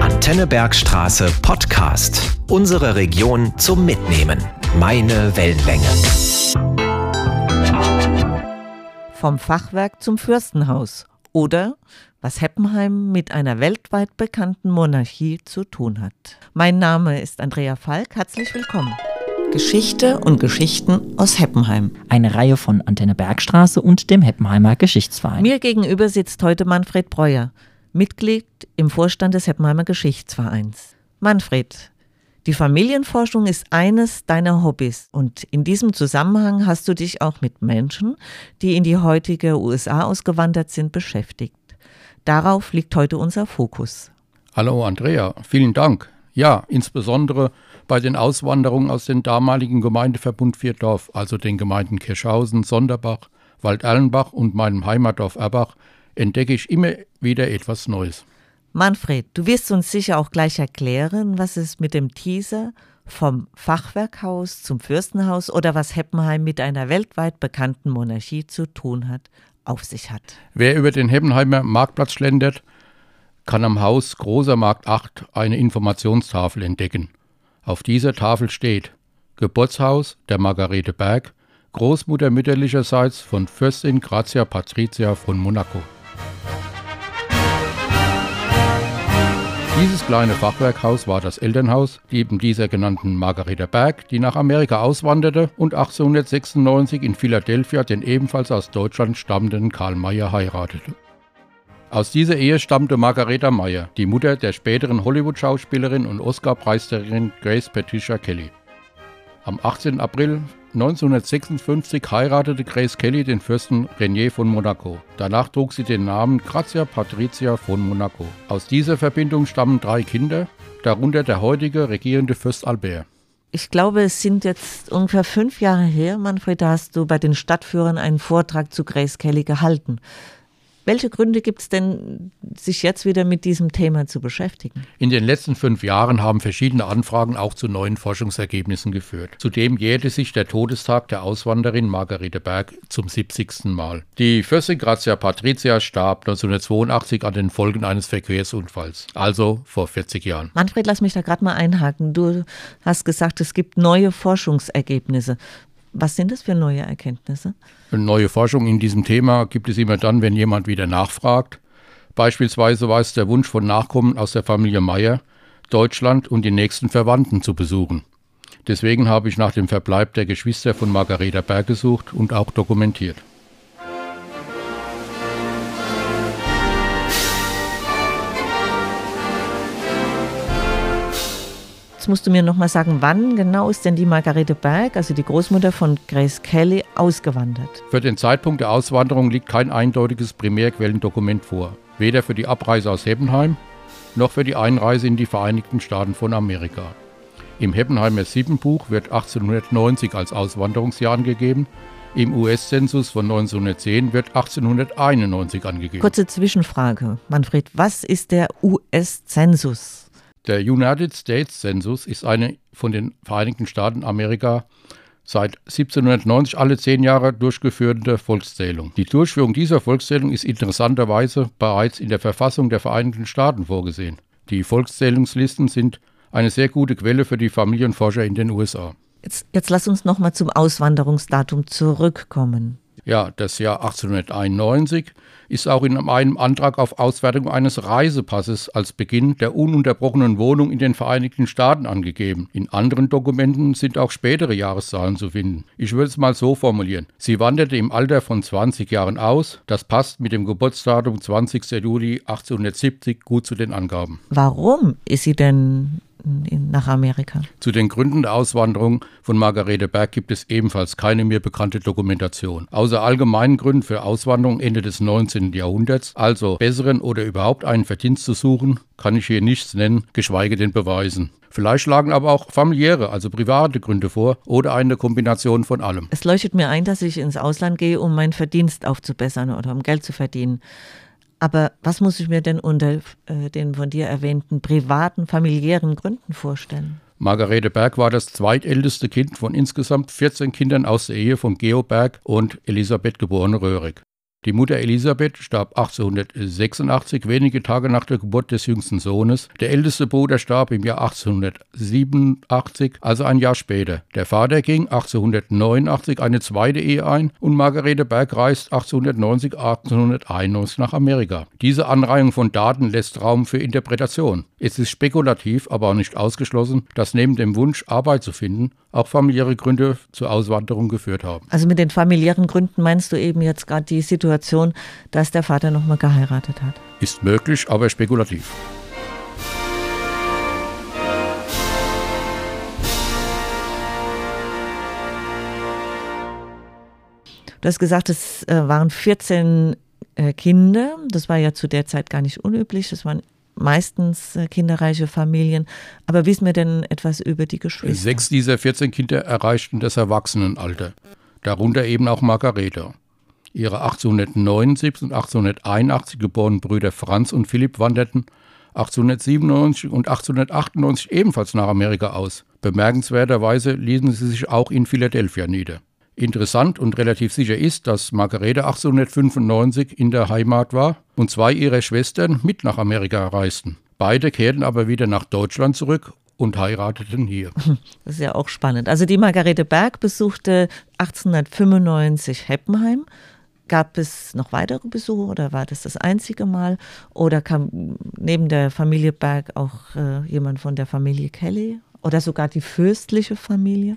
Antenne Bergstraße Podcast. Unsere Region zum Mitnehmen. Meine Wellenlänge. Vom Fachwerk zum Fürstenhaus. Oder was Heppenheim mit einer weltweit bekannten Monarchie zu tun hat. Mein Name ist Andrea Falk. Herzlich willkommen. Geschichte und Geschichten aus Heppenheim. Eine Reihe von Antenne Bergstraße und dem Heppenheimer Geschichtsverein. Mir gegenüber sitzt heute Manfred Breuer, Mitglied im Vorstand des Heppenheimer Geschichtsvereins. Manfred, die Familienforschung ist eines deiner Hobbys und in diesem Zusammenhang hast du dich auch mit Menschen, die in die heutige USA ausgewandert sind, beschäftigt. Darauf liegt heute unser Fokus. Hallo Andrea, vielen Dank. Ja, insbesondere bei den Auswanderungen aus dem damaligen Gemeindeverbund Vierdorf, also den Gemeinden Kirschhausen, Sonderbach, Walderlenbach und meinem Heimatdorf Erbach, entdecke ich immer wieder etwas Neues. Manfred, du wirst uns sicher auch gleich erklären, was es mit dem Teaser vom Fachwerkhaus zum Fürstenhaus oder was Heppenheim mit einer weltweit bekannten Monarchie zu tun hat, auf sich hat. Wer über den Heppenheimer Marktplatz schlendert, kann am Haus Großer Markt 8 eine Informationstafel entdecken. Auf dieser Tafel steht Geburtshaus der Margarete Berg, Großmutter mütterlicherseits von Fürstin Grazia Patricia von Monaco. Dieses kleine Fachwerkhaus war das Elternhaus eben dieser genannten Margarete Berg, die nach Amerika auswanderte und 1896 in Philadelphia den ebenfalls aus Deutschland stammenden Karl Mayer heiratete. Aus dieser Ehe stammte Margareta Meyer, die Mutter der späteren Hollywood-Schauspielerin und Oscar-Preisträgerin Grace Patricia Kelly. Am 18. April 1956 heiratete Grace Kelly den Fürsten Renier von Monaco. Danach trug sie den Namen Grazia Patricia von Monaco. Aus dieser Verbindung stammen drei Kinder, darunter der heutige regierende Fürst Albert. Ich glaube, es sind jetzt ungefähr fünf Jahre her, Manfred, da hast du bei den Stadtführern einen Vortrag zu Grace Kelly gehalten. Welche Gründe gibt es denn, sich jetzt wieder mit diesem Thema zu beschäftigen? In den letzten fünf Jahren haben verschiedene Anfragen auch zu neuen Forschungsergebnissen geführt. Zudem jährte sich der Todestag der Auswanderin Margarete Berg zum 70. Mal. Die Fürstin Grazia Patricia starb 1982 an den Folgen eines Verkehrsunfalls, also vor 40 Jahren. Manfred, lass mich da gerade mal einhaken. Du hast gesagt, es gibt neue Forschungsergebnisse. Was sind das für neue Erkenntnisse? Neue Forschung in diesem Thema gibt es immer dann, wenn jemand wieder nachfragt. Beispielsweise war es der Wunsch von Nachkommen aus der Familie Meyer, Deutschland und die nächsten Verwandten zu besuchen. Deswegen habe ich nach dem Verbleib der Geschwister von Margareta Berg gesucht und auch dokumentiert. Jetzt musst du mir noch mal sagen, wann genau ist denn die Margarete Berg, also die Großmutter von Grace Kelly, ausgewandert? Für den Zeitpunkt der Auswanderung liegt kein eindeutiges Primärquellendokument vor. Weder für die Abreise aus Heppenheim noch für die Einreise in die Vereinigten Staaten von Amerika. Im Heppenheimer Siebenbuch wird 1890 als Auswanderungsjahr angegeben, im US-Zensus von 1910 wird 1891 angegeben. Kurze Zwischenfrage, Manfred, was ist der US-Zensus? Der United States Census ist eine von den Vereinigten Staaten Amerika seit 1790 alle zehn Jahre durchgeführte Volkszählung. Die Durchführung dieser Volkszählung ist interessanterweise bereits in der Verfassung der Vereinigten Staaten vorgesehen. Die Volkszählungslisten sind eine sehr gute Quelle für die Familienforscher in den USA. Jetzt, jetzt lass uns noch mal zum Auswanderungsdatum zurückkommen. Ja, das Jahr 1891 ist auch in einem Antrag auf Auswertung eines Reisepasses als Beginn der ununterbrochenen Wohnung in den Vereinigten Staaten angegeben. In anderen Dokumenten sind auch spätere Jahreszahlen zu finden. Ich würde es mal so formulieren. Sie wanderte im Alter von 20 Jahren aus. Das passt mit dem Geburtsdatum 20. Juli 1870 gut zu den Angaben. Warum ist sie denn nach Amerika. Zu den Gründen der Auswanderung von Margarete Berg gibt es ebenfalls keine mir bekannte Dokumentation. Außer allgemeinen Gründen für Auswanderung Ende des 19. Jahrhunderts, also besseren oder überhaupt einen Verdienst zu suchen, kann ich hier nichts nennen, geschweige denn beweisen. Vielleicht lagen aber auch familiäre, also private Gründe vor oder eine Kombination von allem. Es leuchtet mir ein, dass ich ins Ausland gehe, um meinen Verdienst aufzubessern oder um Geld zu verdienen. Aber was muss ich mir denn unter äh, den von dir erwähnten privaten, familiären Gründen vorstellen? Margarete Berg war das zweitälteste Kind von insgesamt 14 Kindern aus der Ehe von Geo Berg und Elisabeth geborene Röhrig. Die Mutter Elisabeth starb 1886, wenige Tage nach der Geburt des jüngsten Sohnes. Der älteste Bruder starb im Jahr 1887, also ein Jahr später. Der Vater ging 1889 eine zweite Ehe ein und Margarete Berg reist 1890, 1891 nach Amerika. Diese Anreihung von Daten lässt Raum für Interpretation. Es ist spekulativ, aber auch nicht ausgeschlossen, dass neben dem Wunsch, Arbeit zu finden, auch familiäre Gründe zur Auswanderung geführt haben. Also mit den familiären Gründen meinst du eben jetzt gerade die Situation, dass der Vater nochmal geheiratet hat? Ist möglich, aber spekulativ. Du hast gesagt, es äh, waren 14 äh, Kinder. Das war ja zu der Zeit gar nicht unüblich. Das waren meistens äh, kinderreiche Familien. Aber wissen wir denn etwas über die Geschwister? Sechs dieser 14 Kinder erreichten das Erwachsenenalter. Darunter eben auch Margarete. Ihre 1879 und 1881 geborenen Brüder Franz und Philipp wanderten 1897 und 1898 ebenfalls nach Amerika aus. Bemerkenswerterweise ließen sie sich auch in Philadelphia nieder. Interessant und relativ sicher ist, dass Margarete 1895 in der Heimat war und zwei ihrer Schwestern mit nach Amerika reisten. Beide kehrten aber wieder nach Deutschland zurück und heirateten hier. Das ist ja auch spannend. Also die Margarete Berg besuchte 1895 Heppenheim. Gab es noch weitere Besuche oder war das das einzige Mal? Oder kam neben der Familie Berg auch äh, jemand von der Familie Kelly oder sogar die fürstliche Familie?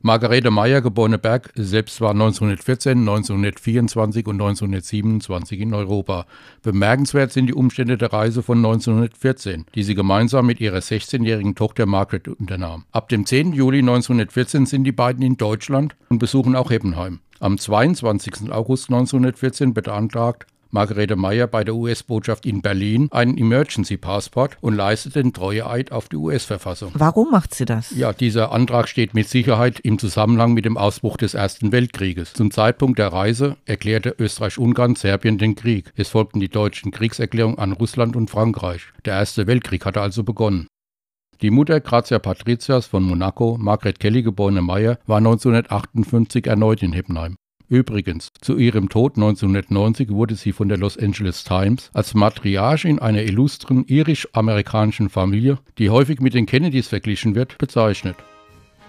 Margarete Meyer, geborene Berg, selbst war 1914, 1924 und 1927 in Europa. Bemerkenswert sind die Umstände der Reise von 1914, die sie gemeinsam mit ihrer 16-jährigen Tochter Margaret unternahm. Ab dem 10. Juli 1914 sind die beiden in Deutschland und besuchen auch Heppenheim. Am 22. August 1914 beantragt Margarete Meyer bei der US-Botschaft in Berlin einen Emergency Passport und leistet den Treueeid auf die US-Verfassung. Warum macht sie das? Ja, dieser Antrag steht mit Sicherheit im Zusammenhang mit dem Ausbruch des Ersten Weltkrieges. Zum Zeitpunkt der Reise erklärte Österreich-Ungarn Serbien den Krieg. Es folgten die deutschen Kriegserklärungen an Russland und Frankreich. Der Erste Weltkrieg hatte also begonnen. Die Mutter Grazia Patricias von Monaco, Margret Kelly geborene Meyer, war 1958 erneut in Heppenheim. Übrigens, zu ihrem Tod 1990 wurde sie von der Los Angeles Times als Matriarchin einer illustren irisch-amerikanischen Familie, die häufig mit den Kennedys verglichen wird, bezeichnet.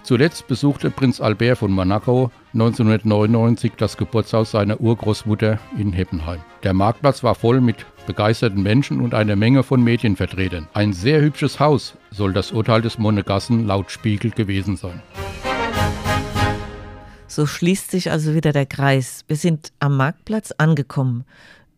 Zuletzt besuchte Prinz Albert von Monaco 1999 das Geburtshaus seiner Urgroßmutter in Heppenheim. Der Marktplatz war voll mit begeisterten Menschen und einer Menge von Medienvertretern. Ein sehr hübsches Haus soll das Urteil des Monegassen laut Spiegel gewesen sein. So schließt sich also wieder der Kreis. Wir sind am Marktplatz angekommen.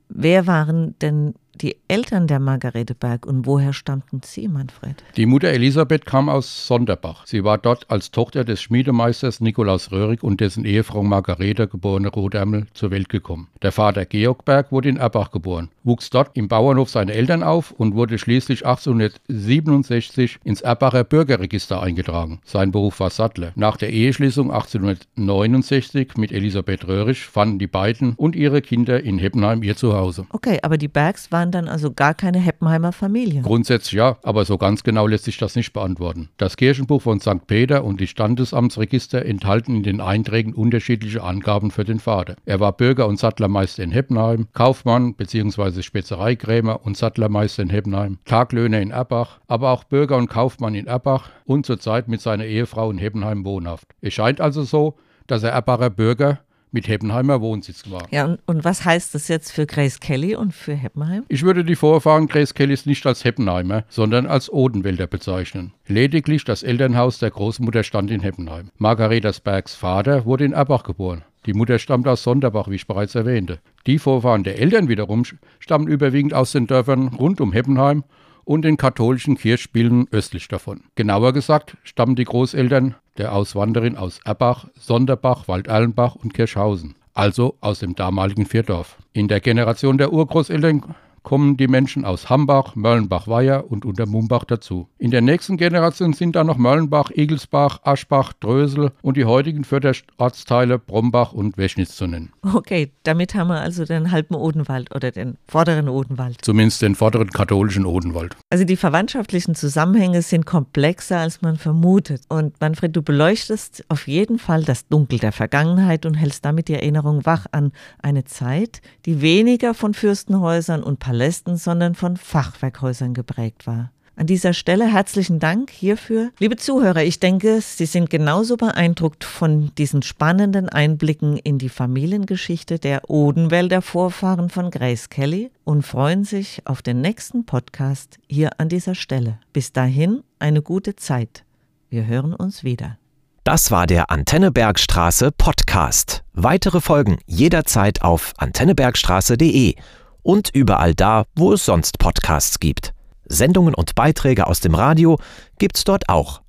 Wer waren denn die Eltern der Margarete Berg und woher stammten sie, Manfred? Die Mutter Elisabeth kam aus Sonderbach. Sie war dort als Tochter des Schmiedemeisters Nikolaus Röhrig und dessen Ehefrau Margarete, geborene Rotärmel, zur Welt gekommen. Der Vater Georg Berg wurde in Erbach geboren, wuchs dort im Bauernhof seiner Eltern auf und wurde schließlich 1867 ins Erbacher Bürgerregister eingetragen. Sein Beruf war Sattler. Nach der Eheschließung 1869 mit Elisabeth Röhrig fanden die beiden und ihre Kinder in Heppenheim ihr Zuhause. Okay, aber die Bergs waren dann also gar keine Heppenheimer Familie. Grundsätzlich ja, aber so ganz genau lässt sich das nicht beantworten. Das Kirchenbuch von St. Peter und die Standesamtsregister enthalten in den Einträgen unterschiedliche Angaben für den Vater. Er war Bürger und Sattlermeister in Heppenheim, Kaufmann bzw. Spezereikrämer und Sattlermeister in Heppenheim, Taglöhner in Erbach, aber auch Bürger und Kaufmann in Erbach und zurzeit mit seiner Ehefrau in Heppenheim wohnhaft. Es scheint also so, dass er Erbacher Bürger mit Heppenheimer Wohnsitz war. Ja, und, und was heißt das jetzt für Grace Kelly und für Heppenheim? Ich würde die Vorfahren Grace Kellys nicht als Heppenheimer, sondern als Odenwälder bezeichnen. Lediglich das Elternhaus der Großmutter stand in Heppenheim. Margaretas Bergs Vater wurde in Erbach geboren. Die Mutter stammt aus Sonderbach, wie ich bereits erwähnte. Die Vorfahren der Eltern wiederum stammen überwiegend aus den Dörfern rund um Heppenheim und den katholischen Kirchspielen östlich davon. Genauer gesagt stammen die Großeltern der Auswanderin aus Erbach, Sonderbach, Walderlenbach und Kirschhausen, also aus dem damaligen Vierdorf. In der Generation der Urgroßeltern kommen die Menschen aus Hambach, Mörlenbach-Weiher und Untermumbach dazu. In der nächsten Generation sind dann noch Mörlenbach, Egelsbach, Aschbach, Drösel und die heutigen Förderortsteile Brombach und Weschnitz zu nennen. Okay, damit haben wir also den halben Odenwald oder den vorderen Odenwald. Zumindest den vorderen katholischen Odenwald. Also die verwandtschaftlichen Zusammenhänge sind komplexer, als man vermutet. Und Manfred, du beleuchtest auf jeden Fall das Dunkel der Vergangenheit und hältst damit die Erinnerung wach an eine Zeit, die weniger von Fürstenhäusern und Palästen, sondern von Fachwerkhäusern geprägt war. An dieser Stelle herzlichen Dank hierfür. Liebe Zuhörer, ich denke, Sie sind genauso beeindruckt von diesen spannenden Einblicken in die Familiengeschichte der Odenwälder Vorfahren von Grace Kelly und freuen sich auf den nächsten Podcast hier an dieser Stelle. Bis dahin eine gute Zeit. Wir hören uns wieder. Das war der Antennebergstraße Podcast. Weitere Folgen jederzeit auf antennebergstraße.de und überall da, wo es sonst Podcasts gibt. Sendungen und Beiträge aus dem Radio gibt's dort auch.